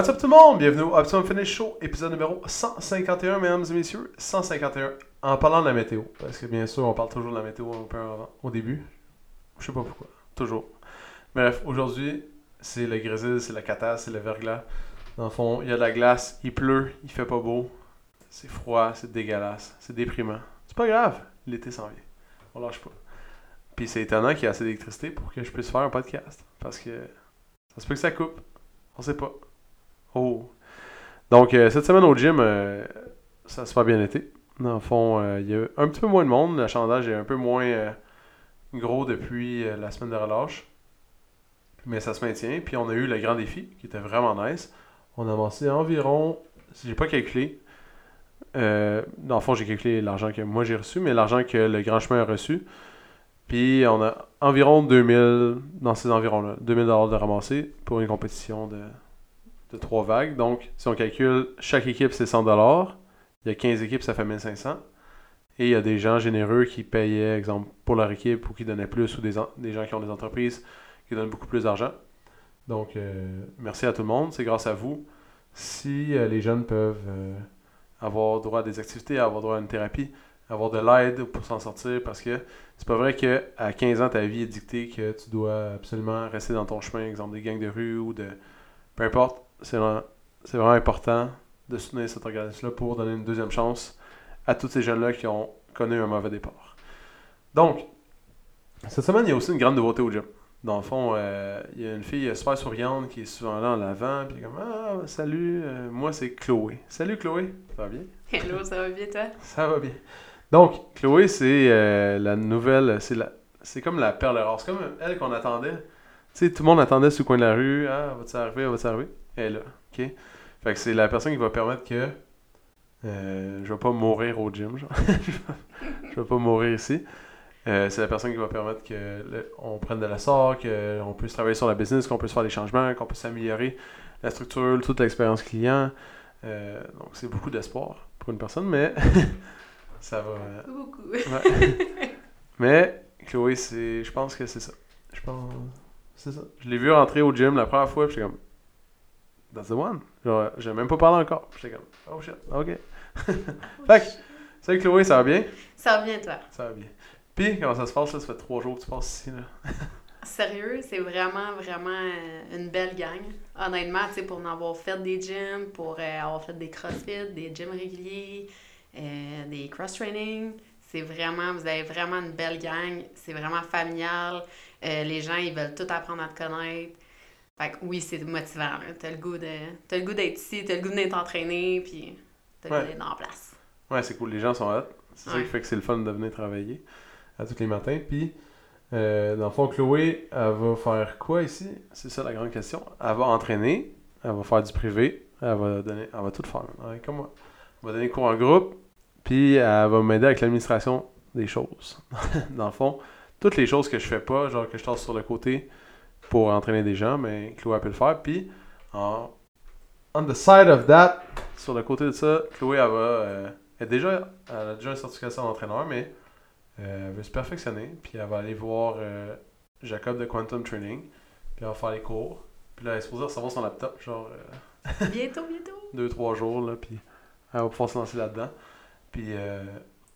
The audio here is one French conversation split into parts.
What's up tout le monde? Bienvenue au Optimum Fitness Show, épisode numéro 151, mesdames et messieurs. 151. En parlant de la météo, parce que bien sûr, on parle toujours de la météo au début. Je sais pas pourquoi. Toujours. Bref, aujourd'hui, c'est le grésil, c'est la cata, c'est le verglas. Dans le fond, il y a de la glace, il pleut, il fait pas beau. C'est froid, c'est dégueulasse, c'est déprimant. C'est pas grave, l'été s'en vient. On lâche pas. Puis c'est étonnant qu'il y ait assez d'électricité pour que je puisse faire un podcast. Parce que ça se peut que ça coupe. On sait pas. Oh. Donc, euh, cette semaine au gym, euh, ça se pas bien été. Dans le fond, euh, il y a un petit peu moins de monde. L'achalandage est un peu moins gros depuis la semaine de relâche. Mais ça se maintient. Puis on a eu le grand défi qui était vraiment nice. On a avancé environ, si j'ai pas calculé, dans le fond, j'ai calculé l'argent que moi j'ai reçu, mais l'argent que le grand chemin a reçu. Puis on a environ 2000, dans ces environs-là, 2000 de ramassé pour une compétition de, de trois vagues. Donc, si on calcule, chaque équipe c'est 100 Il y a 15 équipes, ça fait 1500. Et il y a des gens généreux qui payaient, exemple, pour leur équipe ou qui donnaient plus, ou des, en- des gens qui ont des entreprises qui donnent beaucoup plus d'argent. Donc, euh, merci à tout le monde. C'est grâce à vous. Si euh, les jeunes peuvent euh, avoir droit à des activités, avoir droit à une thérapie, avoir de l'aide pour s'en sortir, parce que c'est pas vrai qu'à 15 ans, ta vie est dictée que tu dois absolument rester dans ton chemin, exemple des gangs de rue ou de. Peu importe, c'est vraiment, important de soutenir cet organisme-là pour donner une deuxième chance à tous ces jeunes-là qui ont connu un mauvais départ. Donc, cette semaine, il y a aussi une grande nouveauté au gym. Dans le fond, euh, il y a une fille super souriante qui est souvent là en avant, puis comme Ah, salut, euh, moi c'est Chloé. Salut Chloé, ça va bien? Hello, ça va bien toi? Ça va bien. Donc, Chloé, c'est euh, la nouvelle, c'est la, c'est comme la perle rare. C'est comme elle qu'on attendait. Tu sais, tout le monde attendait sur le coin de la rue. Ah, arriver, va-tu arriver? Elle est là, ok? Fait que c'est la personne qui va permettre que euh, je vais pas mourir au gym, genre. je vais pas mourir ici. Euh, c'est la personne qui va permettre que le- on prenne de la sort, qu'on puisse travailler sur la business, qu'on puisse faire des changements, qu'on puisse améliorer la structure, toute l'expérience client. Euh, donc c'est beaucoup d'espoir pour une personne, mais ça va. euh, Beaucoup. ouais. mais Chloé, c'est, je pense que c'est ça. Je pense, c'est ça. Je l'ai vu rentrer au gym la première fois, j'étais comme, that's the one. Genre, j'ai même pas parlé encore. J'étais comme, oh shit, ok. fait que, salut Chloé, ça va bien? Ça va bien toi? Ça va bien. Puis, comment ça se passe, là? Ça fait trois jours que tu passes ici, là. Sérieux, c'est vraiment, vraiment euh, une belle gang. Honnêtement, tu sais, pour en avoir fait des gyms, pour euh, avoir fait des crossfit, des gyms réguliers, euh, des cross-training, c'est vraiment, vous avez vraiment une belle gang. C'est vraiment familial. Euh, les gens, ils veulent tout apprendre à te connaître. Fait que oui, c'est motivant. T'as le goût de, t'as le goût d'être ici, t'as le goût de t'entraîner, puis t'as le Ouais. goût d'être en place. Ouais, c'est cool. Les gens sont hot. C'est ça qui fait que c'est le fun de venir travailler à tous les matins. Puis, euh, dans le fond, Chloé, elle va faire quoi ici? C'est ça la grande question. Elle va entraîner, elle va faire du privé, elle va donner, elle va tout faire, ouais, comme moi. Elle va donner cours en groupe, puis elle va m'aider avec l'administration des choses. dans le fond, toutes les choses que je fais pas, genre que je tasse sur le côté pour entraîner des gens, mais Chloé elle peut le faire. Puis, en, on the side of that, sur le côté de ça, Chloé, elle va. euh, elle, déjà, elle a déjà une certification d'entraîneur, mais euh, elle veut se perfectionner. Puis elle va aller voir euh, Jacob de Quantum Training. Puis elle va faire les cours. Puis là, elle est supposée recevoir son laptop, genre euh, Bientôt, bientôt. deux, trois jours. Là, puis elle va pouvoir se lancer là-dedans. Puis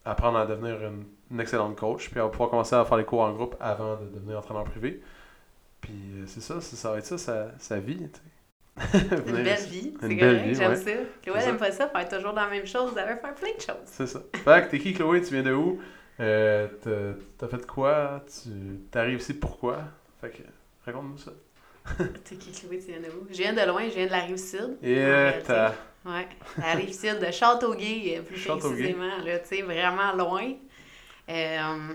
apprendre à devenir une, une excellente coach. Puis elle va pouvoir commencer à faire les cours en groupe avant de devenir entraîneur privé. Puis euh, c'est ça, ça, ça va être ça, sa, sa vie. Une belle vie, c'est correct, j'aime ouais. ça. Chloé, elle ça. aime pas ça, faire toujours la même chose, elle veut faire plein de choses. C'est ça. Fait que t'es qui Chloé, tu viens de où? Euh, t'as- fait quoi? Tu t'arrives ici pourquoi? Fait que raconte-nous ça. T'es qui Chloé, tu viens de où? Je viens de loin, je viens de la Rive-Sud. Et euh, t'as. Ouais, la Rive-Sud de Châteauguay, plus Châteauguay. précisément, là, tu sais, vraiment loin. Euh,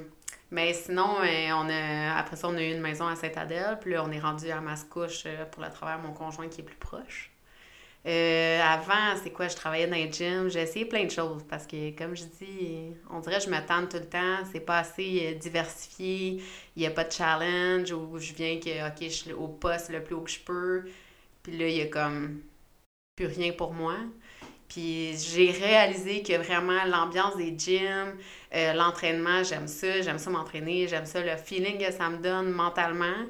mais sinon, euh, on a, après ça, on a eu une maison à Saint-Adèle, puis là, on est rendu à Mascouche euh, pour le travail de mon conjoint qui est plus proche. Euh, avant, c'est quoi? Je travaillais dans les gyms. J'ai essayé plein de choses parce que, comme je dis, on dirait que je me tout le temps. C'est pas assez diversifié. Il n'y a pas de challenge où je viens que, OK, je suis au poste le plus haut que je peux. Puis là, il y a comme plus rien pour moi. Puis j'ai réalisé que vraiment l'ambiance des gyms, euh, l'entraînement, j'aime ça. J'aime ça m'entraîner. J'aime ça, le feeling que ça me donne mentalement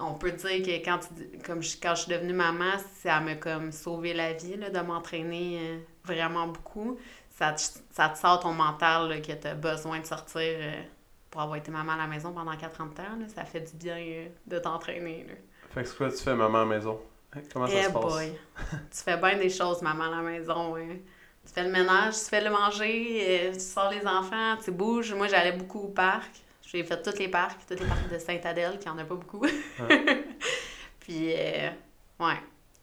on peut dire que quand, comme je, quand je suis devenue maman, ça m'a comme sauvé la vie là, de m'entraîner euh, vraiment beaucoup. Ça te, ça te sort ton mental là, que tu as besoin de sortir euh, pour avoir été maman à la maison pendant 40 ans. Là, ça fait du bien euh, de t'entraîner. Fait que c'est quoi tu fais maman à la maison? Comment ça se eh passe? tu fais bien des choses maman à la maison. Tu fais le ménage, tu fais le manger, tu sors les enfants, tu bouges. Moi, j'allais beaucoup au parc. J'ai fait tous les parcs, tous les parcs de Sainte-Adèle, qui en a pas beaucoup. puis, euh, ouais,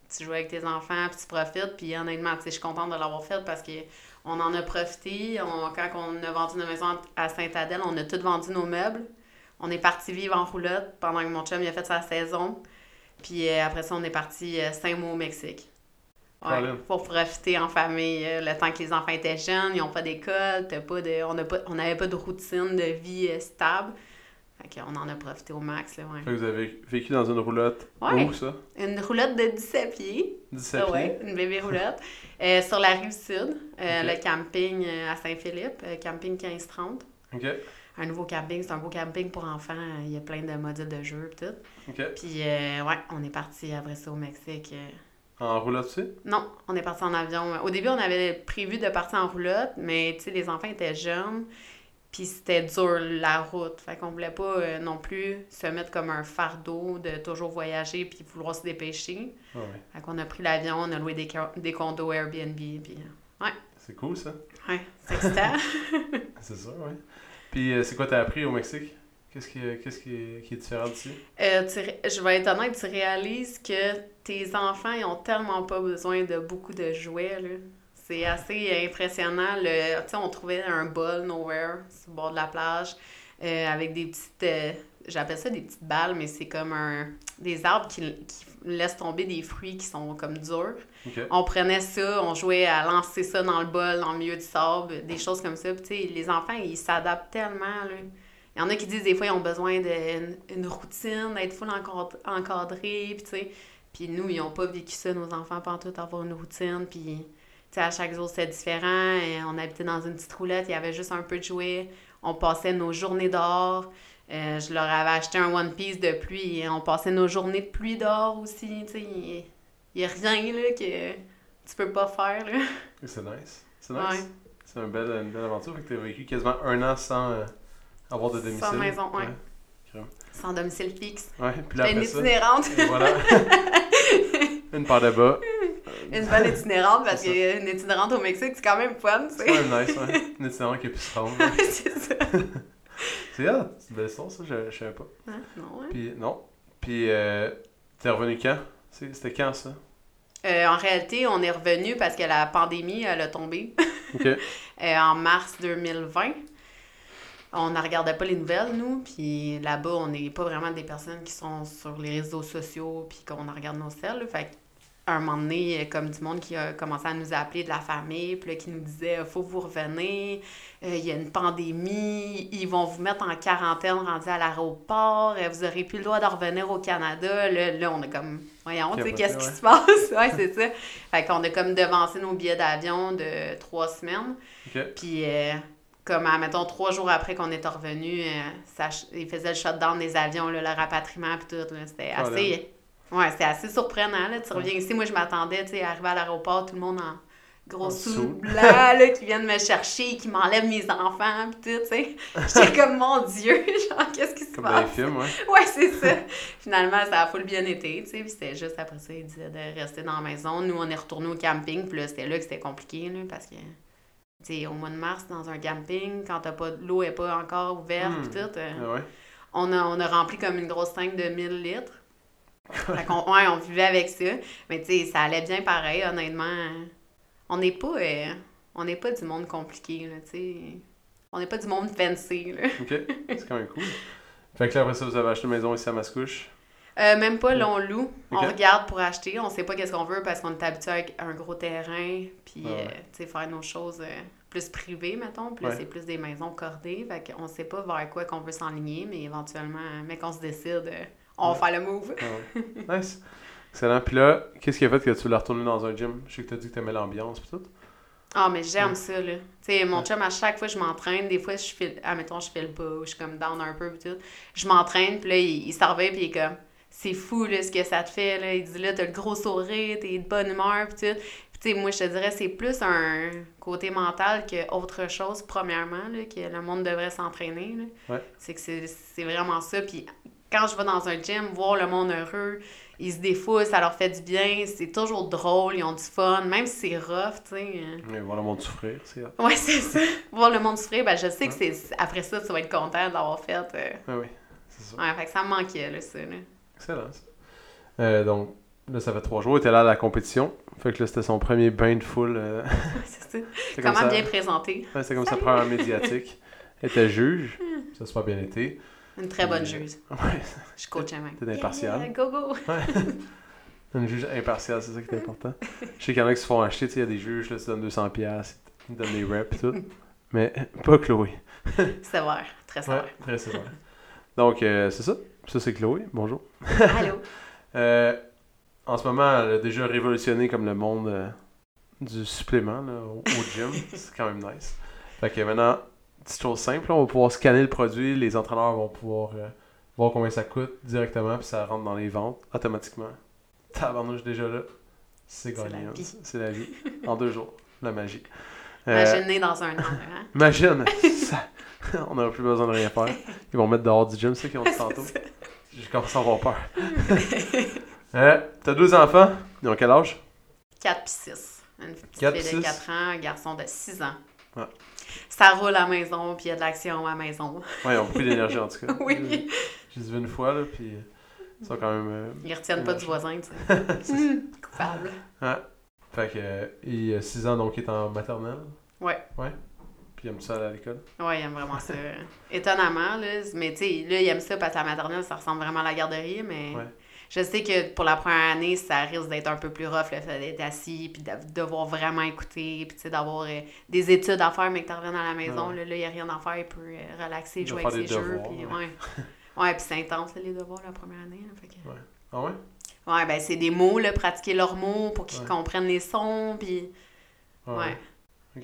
tu joues avec tes enfants, puis tu profites. Puis honnêtement, je suis contente de l'avoir fait parce qu'on en a profité. On, quand on a vendu nos maisons à Sainte-Adèle, on a tout vendu nos meubles. On est parti vivre en roulotte pendant que mon chum il a fait sa saison. Puis euh, après ça, on est parti euh, cinq mois au Mexique. Ouais, pour profiter en famille. Euh, le temps que les enfants étaient jeunes, ils n'ont pas d'école, pas de, on n'avait pas, de routine de vie euh, stable. Fait on en a profité au max. Là, ouais. vous avez vécu dans une roulotte. Où ça? Une roulotte de 17 pieds. 17 pieds? Ouais, une bébé roulotte. Euh, sur la rive sud, le camping à Saint-Philippe, camping 1530. Un nouveau camping, c'est un beau camping pour enfants. Il y a plein de modules de jeux et tout. Puis, ouais, on est parti après ça au Mexique. En roulotte aussi? Non, on est parti en avion. Au début, on avait prévu de partir en roulotte, mais tu sais, les enfants étaient jeunes, puis c'était dur la route. Fait qu'on voulait pas euh, non plus se mettre comme un fardeau de toujours voyager puis vouloir se dépêcher. Ouais. Fait qu'on a pris l'avion, on a loué des, des condos Airbnb, puis ouais. C'est cool ça. Ouais, c'est excitant. c'est ça, ouais. Puis euh, c'est quoi t'as appris au Mexique? Qu'est-ce qui, qu'est-ce qui, qui, est différent d'ici? Euh, je vais être honnête, tu réalises que tes enfants, ils ont tellement pas besoin de beaucoup de jouets, là. C'est assez impressionnant. Le, on trouvait un bol nowhere sur le bord de la plage euh, avec des petites... Euh, j'appelle ça des petites balles, mais c'est comme un, des arbres qui, qui, laissent tomber des fruits qui sont comme durs. On prenait ça, on jouait à lancer ça dans le bol, dans le milieu du sable, des choses comme ça. Puis, les enfants, ils s'adaptent tellement, là. Il y en a qui disent des fois ils ont besoin d'une routine, d'être full encadré, puis tu sais. Puis nous, ils n'ont pas vécu ça, nos enfants, pas tout avoir une routine, puis tu sais, à chaque jour c'était différent. Et on habitait dans une petite roulette, il y avait juste un peu de jouets. On passait nos journées dehors. Euh, je leur avais acheté un One Piece de pluie et on passait nos journées de pluie dehors aussi. Il n'y a rien là que tu peux pas faire. C'est nice. C'est nice. C'est une belle, une belle aventure. Fait que tu as vécu quasiment un an sans. Euh, avoir de domicile. Sans maison. Ouais. Sans domicile fixe. Ouais, puis là, une itinérante. voilà. une paire de bas. Une bonne itinérante, parce qu'une itinérante au Mexique, c'est quand même fun, C'est quand même nice, ouais. Une itinérante qui est plus c'est ça. c'est ah, c'est une belle histoire, ça, je, je savais pas. Non, ouais. Puis, non. Puis, euh, t'es revenu quand? C'était quand, ça? Euh, en réalité, on est revenu parce que la pandémie, elle a tombé. OK. euh, en mars 2020 on ne regardait pas les nouvelles, nous, puis là-bas, on n'est pas vraiment des personnes qui sont sur les réseaux sociaux, puis qu'on regarde nos selles. Fait un moment donné, comme du monde qui a commencé à nous appeler de la famille, puis là, qui nous disait faut vous revenir, euh, il y a une pandémie, ils vont vous mettre en quarantaine rendu à l'aéroport, euh, vous aurez plus le droit de revenir au Canada. Là, on est comme, voyons, tu sais, qu'est-ce qui se passe? ouais, c'est ça. Fait qu'on a comme devancé nos billets d'avion de trois semaines. Puis, euh, comme, mettons, trois jours après qu'on est revenu, euh, ils faisaient le shutdown des avions, le rapatriement et tout. C'était assez... Ouais, c'était assez surprenant. Là. Tu reviens ici, moi, je m'attendais, tu sais, arriver à l'aéroport, tout le monde en gros sous blanc, là, qui viennent me chercher, qui m'enlèvent mes enfants, pis tout, tu sais. J'étais comme, mon Dieu, genre, qu'est-ce qui se comme passe? Comme dans les films, ouais. Ouais, c'est ça. Finalement, ça a full bien été, tu sais, puis c'était juste après ça, ils disaient de rester dans la maison. Nous, on est retourné au camping, puis là, c'était là que c'était compliqué, là, parce que au mois de mars, dans un camping, quand t'as pas l'eau n'est pas encore ouverte, hmm. tout, euh, ah on, a, on a rempli comme une grosse tank de 1000 litres. Fait qu'on, ouais, on vivait avec ça. Mais tu sais, ça allait bien pareil, honnêtement. On n'est pas, euh, on n'est pas du monde compliqué, là, tu sais. On n'est pas du monde fancy, là. OK, c'est quand même cool. Fait que là, après ça, vous avez acheté une maison ici à Mascouche? Euh, même pas, là, on loue. On regarde pour acheter. On sait pas qu'est-ce qu'on veut parce qu'on est habitué avec un gros terrain. Puis, Ah ouais. euh, tu sais, faire nos choses plus privées, mettons. Puis là, Ouais. c'est plus des maisons cordées. Fait qu'on sait pas vers quoi qu'on veut s'enligner, mais éventuellement, mais qu'on se décide, on va faire le move. Ouais. Nice. Excellent. Puis là, qu'est-ce qui a fait que tu voulais retourner dans un gym? Je sais que tu as dit que tu aimais l'ambiance pis tout. Ah, mais j'aime Ouais. ça, là. Tu sais, mon chum, à chaque fois que je m'entraîne, des fois, je file, admettons, je file pas, ou je suis comme down un peu, pis tout. Je m'entraîne, puis là, il, il s'en puis il est comme, c'est fou, là, ce que ça te fait, là. Il dit, là, t'as le gros sourire, t'es de bonne humeur, pis tout. Puis, tu sais, moi, je te dirais, c'est plus un côté mental que autre chose, premièrement, là, que le monde devrait s'entraîner, là. Ouais. C'est que c'est c'est vraiment ça. Puis, quand je vais dans un gym, voir le monde heureux, ils se défoulent, ça leur fait du bien, c'est toujours drôle, ils ont du fun, même si c'est rough, tu sais. euh. Mais voir le monde souffrir, c'est. Ouais, c'est ça. Voir le monde souffrir, ben je sais que c'est après ça, tu vas être content d'avoir fait. euh, Ah oui, c'est ça. Ouais, fait que ça me manquait, là, ça. Là. Excellent, ça. Euh, donc, là, ça fait trois jours. Il était là à la compétition. Fait que là, c'était son premier bain de foule. euh, Ouais, c'est ça. Comment ça- bien présenter. Ouais, c'était comme sa première médiatique. Elle était juge. Ça a super bien été. Une très bonne juge. Ouais, Je coach même. T'es impartial. Yeah, go, go. ouais. Une juge impartiale, c'est ça qui est important. Je sais qu'il y en a qui se font acheter, tu sais, il y a des juges, là, ils te donnent 200$, piastres, ils donnent des reps et tout. Mais pas Chloé. Sévère. Très Ouais, sévère. très sévère. Donc, euh, c'est ça. Ça, c'est Chloé. Bonjour. Allô? Euh, en ce moment, elle a déjà révolutionné comme le monde euh, du supplément là, au, au gym. c'est quand même nice. Fait que maintenant, petite chose simple, on va pouvoir scanner le produit, les entraîneurs vont pouvoir euh, voir combien ça coûte directement, puis ça rentre dans les ventes automatiquement. Tabarnouche déjà là. C'est gagné. C'est la vie. En deux jours. La magie. Euh, Imaginez dans un an, hein? Imagine, ça- on n'aura plus besoin de rien faire. Ils vont mettre dehors du gym, c'est ça qu'ils ont dit tantôt. J'ai commencé à avoir peur. Euh, T'as deux enfants, ils ont quel âge? 4 puis 6. Une petite Quatre fille de puis 4 ans, un garçon de 6 ans. Ouais. Ça roule à la maison, puis il y a de l'action à la maison. Ouais, ils ont beaucoup d'énergie en tout cas. Oui. J'ai vu une fois, là, puis ils sont quand même. euh, Ils retiennent pas du voisin, tu sais. Coupable. Fait que, euh, il a 6 ans, donc il est en maternelle. Ouais. Ouais. Puis il aime ça aller à l'école. Ouais, il aime vraiment ça. Étonnamment, là. Mais tu sais, là, il aime ça parce qu'à la maternelle, ça ressemble vraiment à la garderie, mais Ouais. Je sais que pour la première année, ça risque d'être un peu plus rough, le fait d'être assis, puis de devoir vraiment écouter, puis tu sais, d'avoir euh, des études à faire, mais que tu reviennes à la maison, Ouais. là, il n'y a rien à faire, il peut euh, relaxer, Il jouer avec ses jeux, puis ouais. ouais. Puis c'est intense, là, les devoirs, la première année, là, fait que- Ah ouais? Ouais, ben c'est des mots, là, pratiquer leurs mots pour qu'ils Ouais. comprennent les sons, puis... Ah Ouais.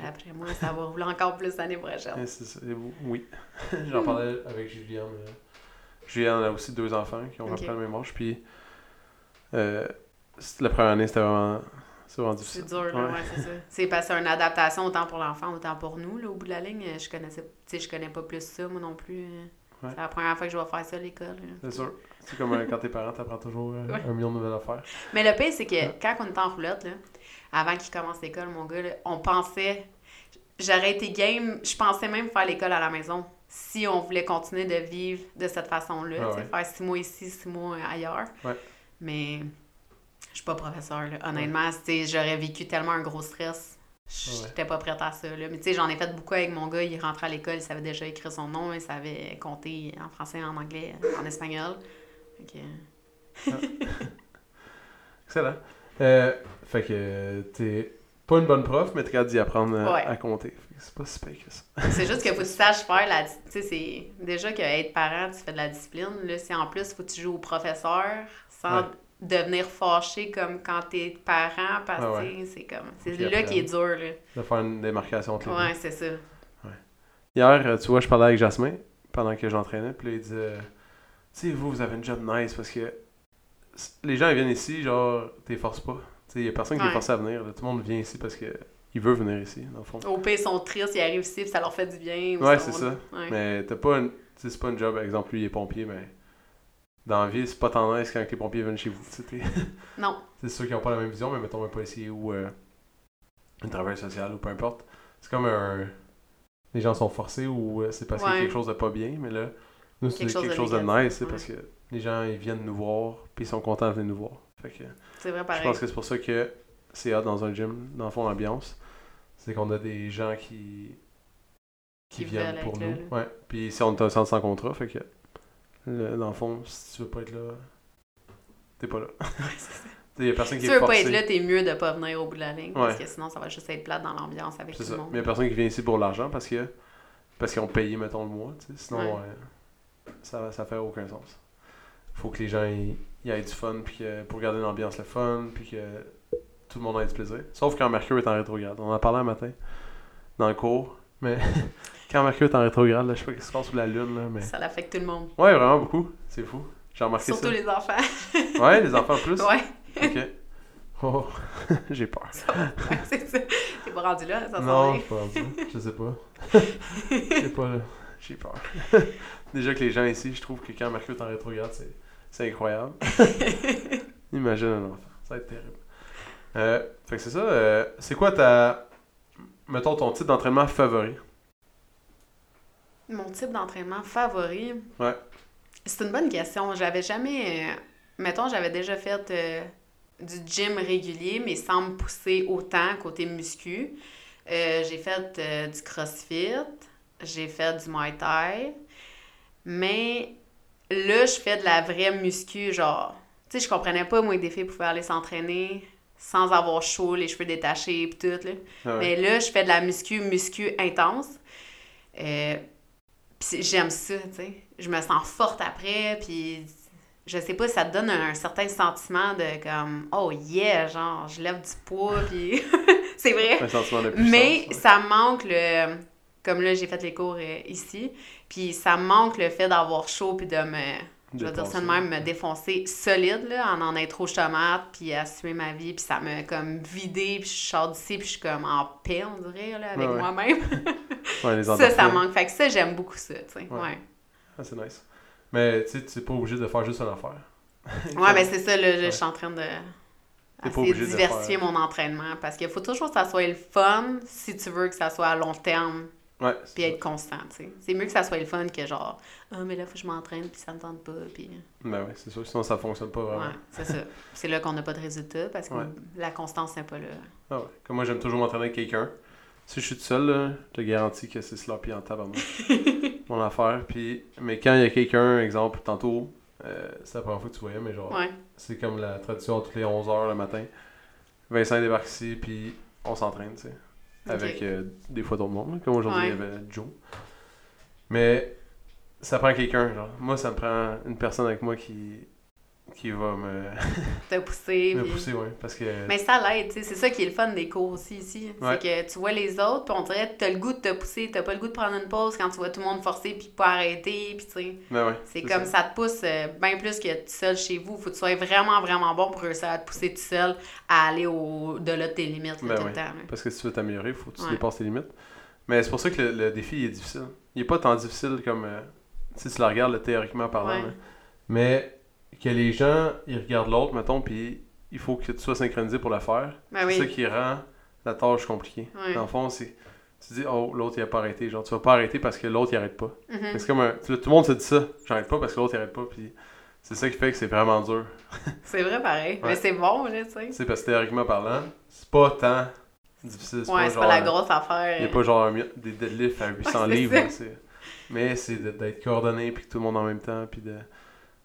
Après moi, ça va rouler encore plus l'année prochaine. Ça. Oui. J'en parlais avec Juliane. euh, Juliane a aussi deux enfants qui ont à Ok. peu près le même âge. Puis, euh, c'est- la première année, c'était vraiment, c'est vraiment C'est difficile. dur, là, Ouais. ouais, c'est ça. C'est parce que c'est une adaptation autant pour l'enfant, autant pour nous, là, au bout de la ligne. Je connaissais, tu sais, je connais pas plus ça, moi non plus. Ouais. C'est la première fois que je vais faire ça à l'école. C'est sûr. C'est comme euh, quand t'es parent, t'apprends toujours euh, Ouais. un million de nouvelles affaires. Mais le pire, c'est que quand on était en roulotte, là, avant qu'il commence l'école, mon gars, là, on pensait. J'aurais été game, je pensais même faire l'école à la maison si on voulait continuer de vivre de cette façon-là. Ah. Faire six mois ici, six mois ailleurs. Ouais. Mais je suis pas professeur. Là. Honnêtement, j'aurais vécu tellement un gros stress. Ouais. J'étais pas prête à ça. Là. Mais tu sais, j'en ai fait beaucoup avec mon gars. Il rentrait à l'école, il savait déjà écrire son nom, il savait compter en français, en anglais, en espagnol. Fait que- Excellent. Euh, fait que t'es pas une bonne prof, mais capable d'y apprendre euh, Ouais. à compter. Que c'est pas si pire que ça. C'est juste qu'il faut que tu saches faire la. Tu sais, c'est. Déjà qu'être parent, tu fais de la discipline. Là, si en plus, il faut que tu joues au professeur sans Ouais. devenir fâché comme quand t'es parent, parce que Ah ouais. c'est comme. C'est là qui est dur, là. De faire une démarcation entre. Ouais, c'est ça. Hier, euh, tu vois, je parlais avec Jasmin pendant que j'entraînais, puis là, il disait Tu sais, vous, vous avez une job nice parce que les gens, ils viennent ici, genre, t'es forces pas. Tu sais, il y a personne qui est forcé à venir. là. Tout le monde vient ici parce que il veut venir ici, dans le fond. Au pire, ils sont tristes, ils arrivent ici, puis ça leur fait du bien. ou Ouais, ils c'est ça. Ouais. Mais t'as pas une. Tu sais, c'est pas une job, par exemple, lui, il est pompier, mais dans la vie, c'est pas tendance quand les pompiers viennent chez vous. Non. C'est ceux qui ont pas la même vision, mais mettons un policier ou euh, un travailleur social ou peu importe. C'est comme un. Les gens sont forcés ou euh, c'est parce qu'il y a quelque chose de pas bien, mais là, nous, c'est Quelque quelque, chose de nice, c'est ouais. parce que les gens, ils viennent nous voir, puis ils sont contents de venir nous voir. Fait que C'est vrai, je pareil. pense que c'est pour ça que c'est hot dans un gym, dans le fond, l'ambiance. C'est qu'on a des gens qui. qui, Qui viennent pour nous. Ouais. Puis si on est un centre sans contrat, fait que. Le- dans le fond, si tu veux pas être là, t'es pas là. Il y a personne qui Si tu veux pas être là, t'es mieux de pas venir au bout de la ligne. Parce que sinon, ça va juste être plate dans l'ambiance avec tout le monde. Mais il y a personne qui vient ici pour l'argent parce que parce qu'ils ont payé, mettons, le mois. Sinon, Ouais. euh, ça, ça fait aucun sens. faut que les gens y, y aient du fun, puis que, pour garder l'ambiance le fun, puis que tout le monde ait du plaisir. Sauf quand Mercure est en rétrograde. On en a parlé un matin dans le cours, mais quand Mercure est en rétrograde, là, je sais pas ce qui se passe sous la lune, là, mais... Ça l'affecte tout le monde. Ouais, vraiment beaucoup. C'est fou. J'ai remarqué Surtout les enfants. Ouais, les enfants en plus? ouais, Ok. Oh, j'ai peur. c'est ça. T'es pas rendu là, ça Non, je sais pas. Je sais pas. J'ai pas. J'ai peur. Déjà que les gens ici, je trouve que quand Mercure est en rétrograde, c'est, incroyable. Imagine un enfant. Ça va être terrible. Euh, fait que c'est ça. euh, c'est quoi ta. Mettons ton type d'entraînement favori? Mon type d'entraînement favori? Ouais. C'est une bonne question. J'avais jamais. euh, mettons, j'avais déjà fait euh, du gym régulier, mais sans me pousser autant côté muscu. Euh, j'ai fait du crossfit, j'ai fait du muay thai, mais là, je fais de la vraie muscu, genre. Tu sais, je comprenais pas, moi, que des filles pouvaient aller s'entraîner sans avoir chaud, les cheveux détachés, pis tout, là. Ah ouais. Mais là, je fais de la muscu, muscu intense. Euh, puis j'aime ça, tu sais. Je me sens forte après, puis je sais pas, ça te donne un, certain sentiment de comme, oh yeah, genre, je lève du poids, puis c'est vrai. Un sentiment de puissance. Mais ouais. ça manque le. Comme là, j'ai fait les cours euh, ici, puis ça manque le fait d'avoir chaud, puis de me. Je vais dire ça de même, me défoncer solide, là, en en être aux tomates, puis assumer ma vie, puis ça me comme vidé, puis je sors d'ici, puis je suis comme en paix, on dirait, là, avec Ouais, ouais. moi-même. Ouais, les ça, ça manque. Fait que ça, j'aime beaucoup ça, tu sais. Ouais. Ah, c'est nice. Mais tu sais, tu n'es pas obligé de faire juste une affaire. Ouais, mais c'est ça, là, je suis en train de. Essayer diversifier faire- mon entraînement parce qu'il faut toujours que ça soit le fun si tu veux que ça soit à long terme Ouais. puis ça. être constant, tu sais. C'est mieux que ça soit le fun que genre, ah, mais là, faut que je m'entraîne puis ça me tente pas, puis. Ben ouais, c'est sûr. Sinon, ça fonctionne pas vraiment. Ouais, c'est ça. C'est là qu'on n'a pas de résultat parce que Ouais. la constance n'est pas là. Ah ouais. Comme moi, j'aime toujours m'entraîner avec quelqu'un. Si je suis tout seul, là, je te garantis que c'est sloppy en tabarnak. mon affaire. Puis, mais quand il y a quelqu'un, exemple, tantôt, euh, c'est la première fois que tu voyais, mais genre, Ouais. c'est comme la tradition toutes les 11h le matin. Vincent débarque ici, puis on s'entraîne, tu sais. Avec euh, des fois d'autres monde. Comme aujourd'hui, Ouais. il y avait Joe. Mais ça prend quelqu'un, genre. Moi, ça me prend une personne avec moi qui, qui va me, T'as poussé. me pousser, ouais. Parce que. Mais ça l'aide, tu sais. C'est ça qui est le fun des cours aussi ici. Ouais. C'est que tu vois les autres, puis on dirait que t'as le goût de te pousser, t'as pas le goût de prendre une pause quand tu vois tout le monde forcer puis pas arrêter, puis tu sais. Ben ouais, C'est comme ça. te pousse euh, bien plus que tout seul chez vous. Faut que tu sois vraiment, vraiment bon pour réussir à te pousser tout seul à aller au-delà de tes limites là, Ben tout ouais. le temps. là. Parce que si tu veux t'améliorer, il faut que tu dépasses tes limites. Mais c'est pour ça que le, le défi il est difficile. Il est pas tant difficile comme. euh, si tu le regardes là, théoriquement parlant. Mais que les gens, ils regardent l'autre, mettons, puis il faut que tu sois synchronisé pour le faire. Ben c'est ça qui rend la tâche compliquée. Ouais. Dans le fond, c'est. Tu dis, oh, l'autre, il a pas arrêté. Genre, tu vas pas arrêter parce que l'autre, il arrête pas. Mhm. C'est comme un. Tout le monde se dit ça. J'arrête pas parce que l'autre, il arrête pas. Puis c'est ça qui fait que c'est vraiment dur. C'est vrai pareil. Ouais. Mais c'est bon, là, tu sais. Sais, parce que théoriquement parlant, c'est pas tant difficile. Ouais, c'est pas la grosse affaire. Il n'y a pas genre des deadlifts à 800 Ouais, c'est livres. là, c'est- Mais c'est d'être coordonné puis que tout le monde en même temps. Puis de...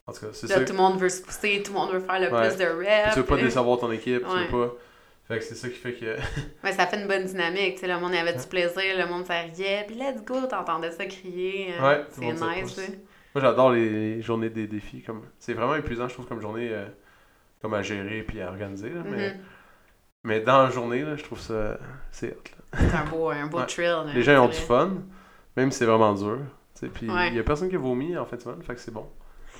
En tout cas, c'est Là, ça. tout le monde veut se pousser, tout le monde veut faire le Ouais. plus de reps. Tu veux pas décevoir ton équipe, tu Ouais. veux pas. Fait que c'est ça qui fait que. Mais ça fait une bonne dynamique, tu sais, le monde avait du plaisir, le monde s'arriait, puis let's go, t'entendais ça crier. euh, Ouais, c'est nice, tu sais. Moi, j'adore les journées des défis. comme C'est vraiment épuisant, je trouve, comme journée euh, comme à gérer puis à organiser. là, mais... Mais dans la journée, là, je trouve ça. C'est. C'est un beau, un beau Ouais. thrill. là, Les gens ont du fun, même si c'est vraiment dur. tu Puis il Ouais. y a personne qui a vomi en semaine, fait que c'est bon.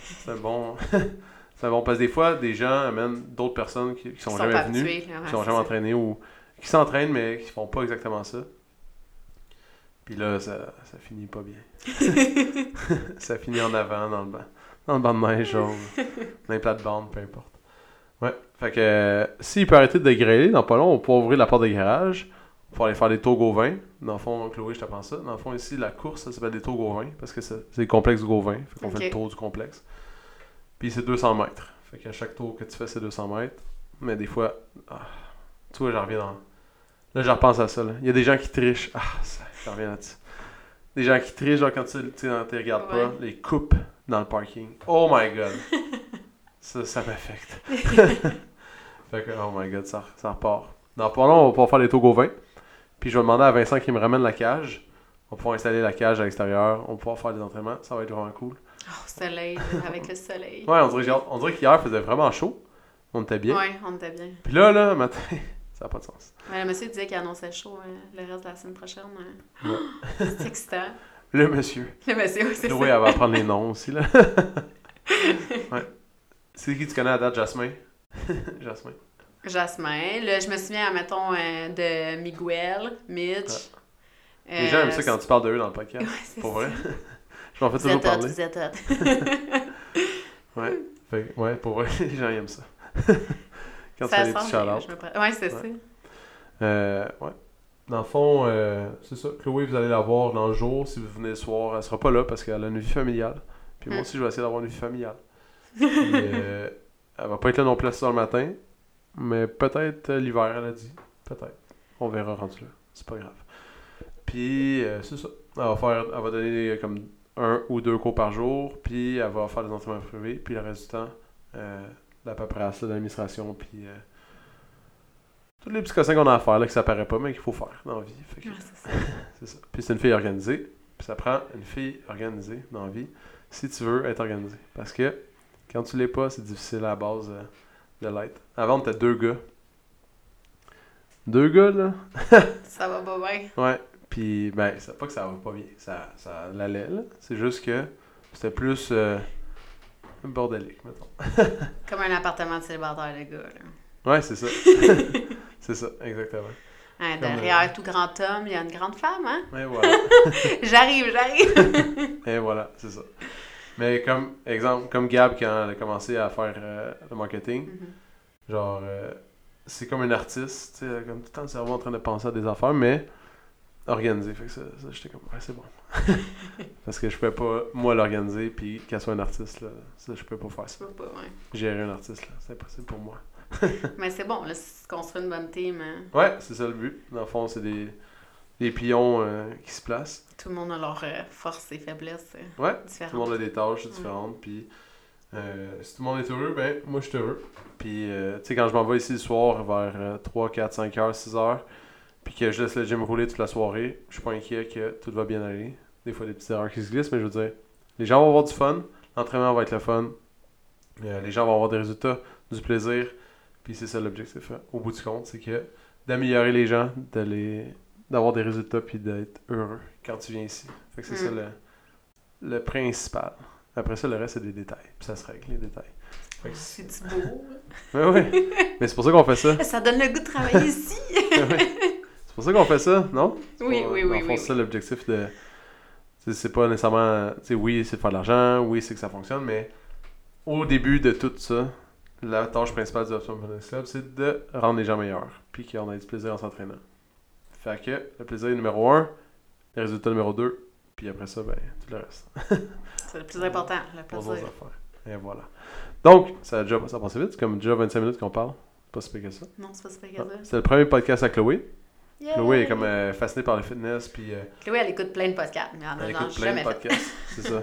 C'est un bon. c'est bon. Parce que des fois, des gens amènent d'autres personnes qui, qui sont, Ils jamais venues, habitués, qui sont jamais ça. entraînés ou qui s'entraînent mais qui font pas exactement ça. Puis là, ça, ça finit pas bien. ça finit en avant dans le banc. Dans le banc de neige, genre. dans les plates-bandes, peu importe. Ouais. Fait que euh, s'il peut arrêter de dégrailer, dans pas long, on pouvoir ouvrir la porte de garage. Pour aller faire des tours Gauvin. Dans le fond, Chloé, je t'apprends ça. Dans le fond, ici, la course, ça s'appelle des tours Gauvin. Parce que c'est le complexe Gauvin. Fait qu'on fait le tour du complexe. Puis c'est 200 mètres. Fait qu'à chaque tour que tu fais, c'est 200 mètres. Mais des fois, ah, tu vois, j'en reviens dans. Là, je repense à ça. là. Il y a des gens qui trichent. Ah, ça, j'en reviens là-dessus. Des gens qui trichent, genre quand tu tu regardes pas, les coupes dans le parking. Oh my god. Ça, ça m'affecte. fait que, oh my god, ça, ça repart. Dans pas long, on va pouvoir faire les tours au vin. Puis je vais demander à Vincent qu'il me ramène la cage. On va pouvoir installer la cage à l'extérieur. On va pouvoir faire des entraînements. Ça va être vraiment cool. Oh, soleil, avec le soleil. Ouais, on dirait, on qu'hier faisait vraiment chaud. On était bien. Ouais, on était bien. Puis là, là, matin, ça n'a pas de sens. Mais le monsieur disait qu'il annonçait chaud euh, le reste de la semaine prochaine. euh. Ouais. C'est excitant. Le monsieur. Le monsieur, oui, c'est Chloé, ça. elle va apprendre les noms aussi, là. ouais. C'est qui tu connais à date, Jasmin? Jasmin. Jasmin. Là, je me souviens, mettons, euh, de Miguel, Mitch. Les gens aiment ça quand tu parles d'eux dans le podcast. Ouais, Pour ça. vrai. Je m'en fais toujours parler. vous êtes. Ouais. Fait ouais, pour vrai, les gens aiment ça. quand tu Ça des sent petits me Ouais, c'est Ouais. ça. Euh, ouais. Dans le fond, euh, c'est ça. Chloé, vous allez la voir dans le jour. Si vous venez le soir, elle sera pas là parce qu'elle a une vie familiale. Puis moi Mm. aussi, je vais essayer d'avoir une vie familiale. Puis, euh, elle va pas être là non plus à 6 heures le matin. Mais peut-être euh, l'hiver, elle a dit. Peut-être. On verra rendu là. C'est pas grave. Puis, euh, c'est ça. Elle va, faire, elle va donner comme un ou deux cours par jour. Puis, elle va faire des entraînements privés. Puis, le reste du temps, euh, la paperasse, l'administration. Puis, euh, tous les petits cossins qu'on a à faire, là, que ça paraît pas, mais qu'il faut faire dans la vie. Ouais, c'est ça. c'est ça. Puis c'est une fille organisée. Puis ça prend une fille organisée dans la vie si tu veux être organisé. Parce que quand tu l'es pas, c'est difficile à la base euh, de l'être. Avant, était deux gars. Deux gars, là. Ça va pas bien. Ouais. Puis, ben, c'est pas que ça va pas bien. Ça, ça l'allait, là. C'est juste que c'était plus euh, bordélique, mettons. Comme un appartement de célibataire de gars. Là. Ouais, c'est ça. c'est ça, exactement. Hein, Comme, derrière tout grand homme, il y a une grande femme, hein? Et voilà. J'arrive, j'arrive! Et voilà, c'est ça. Mais comme exemple, comme Gab quand elle a commencé à faire euh, le marketing, Mhm. genre euh, c'est comme un artiste, tu sais, comme tout le temps le cerveau en train de penser à des affaires, mais organisé. Fait que ça, ça, j'étais comme ouais c'est bon. Parce que je pouvais pas moi l'organiser puis qu'elle soit un artiste là, ça je peux pas faire ça. peux pas, ouais. Gérer un artiste là, c'est impossible pour moi. Mais c'est bon, là, si tu construis une bonne team, hein, Ouais, c'est ça le but. Dans le fond, c'est des, des pions euh, qui se placent. tout le monde a leurs euh, forces et faiblesses euh, Ouais, Tout le monde a des tâches différentes, puis euh, si tout le monde est heureux, ben moi je suis heureux. Puis euh, tu sais, quand je m'en vais ici le soir vers euh, 3, 4, 5 heures, 6 heures, puis que je laisse le gym rouler toute la soirée, je suis pas inquiet que tout va bien aller. Des fois, des petites erreurs qui se glissent, mais je veux dire, les gens vont avoir du fun, l'entraînement va être le fun, euh, les gens vont avoir des résultats, du plaisir, puis c'est ça l'objectif hein, au bout du compte, c'est que d'améliorer les gens, de les d'avoir des résultats puis d'être heureux quand tu viens ici. Fait que c'est ça Mm. le, le principal. Après ça, le reste, c'est des détails. Puis ça se règle, les détails. C'est- du beau. Ouais, ouais. Mais c'est pour ça qu'on fait ça. Ça donne le goût de travailler ici. pour ça qu'on fait ça, non? C'est Oui, oui, oui, oui, C'est ça oui. l'objectif de. C'est pas nécessairement. Tu sais, oui, c'est de faire de l'argent, oui, c'est que ça fonctionne, mais au début de tout ça, la tâche principale du Optimum Fitness Club, c'est de rendre les gens meilleurs, puis qu'on ait du plaisir en s'entraînant. Fait que le plaisir est numéro un, les résultats numéro deux, puis après ça, ben, tout le reste. C'est le plus important, le plaisir. affaires. Et voilà. Donc, ça a déjà ça a passé vite, c'est comme déjà 25 minutes qu'on parle. C'est Pas si que ça. Non, c'est pas Ah, que ça. C'est le premier podcast à Chloé. Yay! Chloé est comme euh, fascinée par le fitness, puis euh, Chloé, elle écoute plein de podcasts, mais elle elle en a écoute plein jamais de podcasts. c'est ça.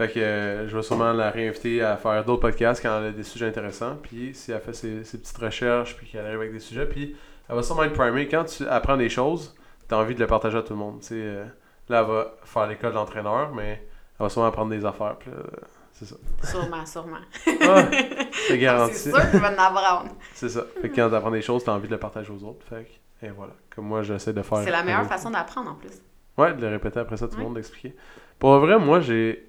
Fait que euh, je vais sûrement la réinviter à faire d'autres podcasts quand elle a des sujets intéressants. Puis si elle fait ses, ses petites recherches, puis qu'elle arrive avec des sujets, puis elle va sûrement être primée. Quand tu apprends des choses, tu as envie de le partager à tout le monde. Tu sais, euh, là, elle va faire l'école d'entraîneur, mais elle va sûrement apprendre des affaires. Puis c'est ça. Sûrement, sûrement. Ah, c'est garanti. C'est sûr qu'il va en apprendre. C'est ça. Fait que quand tu apprends des choses, tu as envie de le partager aux autres. Fait que, et voilà. Comme moi, j'essaie de faire. C'est la meilleure façon d'apprendre en plus. Ouais, de le répéter après ça, tout le Ouais. monde, d'expliquer. Pour vrai, moi, j'ai.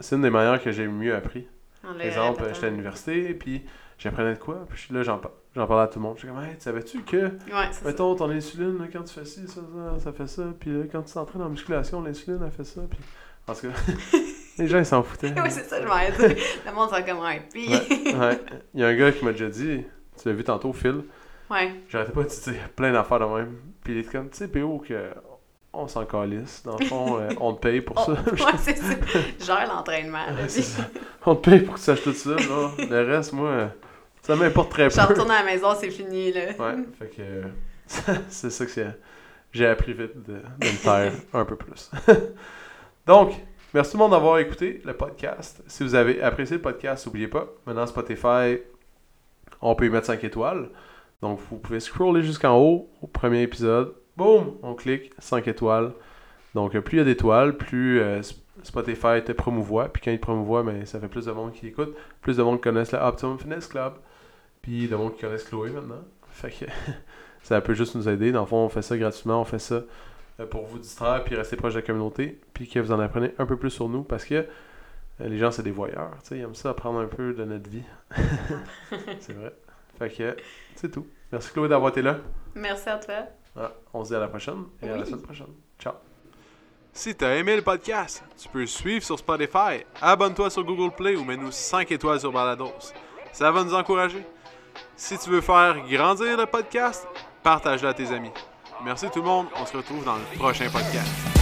C'est une des manières que j'ai mieux appris. Par exemple, j'étais à l'université, puis j'apprenais de quoi, puis là, j'en par- j'en parlais à tout le monde. J'étais comme, hey, tu savais-tu que, Ouais, c'est ça. mettons, ton insuline, là, quand tu fais ci, ça, ça, ça fait ça, puis là, quand tu t'entraînes en musculation, l'insuline, elle fait ça, puis. En tout cas, les gens, ils s'en foutaient. Oui, c'est ça, je m'en. Le monde s'en comme un puis. Ouais, ouais. Il y a un gars qui m'a déjà dit, tu l'as vu tantôt, Phil, Ouais. j'arrêtais pas de dire plein d'affaires de même. Puis il est comme, tu sais, PO, que on s'en calisse. Dans le fond, euh, on te paye pour ça. Oh, ouais, c'est ça. Gère l'entraînement. Ouais. On te paye pour que tu saches tout ça. Là. Le reste, moi, ça m'importe très Je peu. retourne à la maison, c'est fini, là. Ouais, fait que c'est ça que j'ai appris vite de, de me taire un peu plus. Donc, Merci tout le monde d'avoir écouté le podcast. Si vous avez apprécié le podcast, n'oubliez pas, maintenant Spotify, on peut y mettre 5 étoiles. Donc vous pouvez scroller jusqu'en haut au premier épisode. Boum, on clique 5 étoiles. Donc plus il y a d'étoiles, plus euh, Spotify te promouvoit. Puis quand il te promouvoit, ben, ça fait plus de monde qui écoute. Plus de monde connaissent le Optimum Fitness Club. Puis de monde qui connaissent Chloé maintenant. Fait que ça peut juste nous aider. Dans le fond, on fait ça gratuitement. On fait ça euh, pour vous distraire puis rester proche de la communauté. Puis que vous en apprenez un peu plus sur nous. Parce que euh, les gens, c'est des voyeurs. Ils aiment ça apprendre un peu de notre vie. c'est vrai. Fait que c'est tout. Merci Chloé d'avoir été là. Merci à toi. Ah, on se dit à la prochaine et à la semaine prochaine. Ciao. Si t'as aimé le podcast, tu peux le suivre sur Spotify, abonne-toi sur Google Play ou mets-nous 5 étoiles sur Balados. Ça va nous encourager. Si tu veux faire grandir le podcast, partage-le à tes amis. Merci tout le monde, on se retrouve dans le prochain podcast.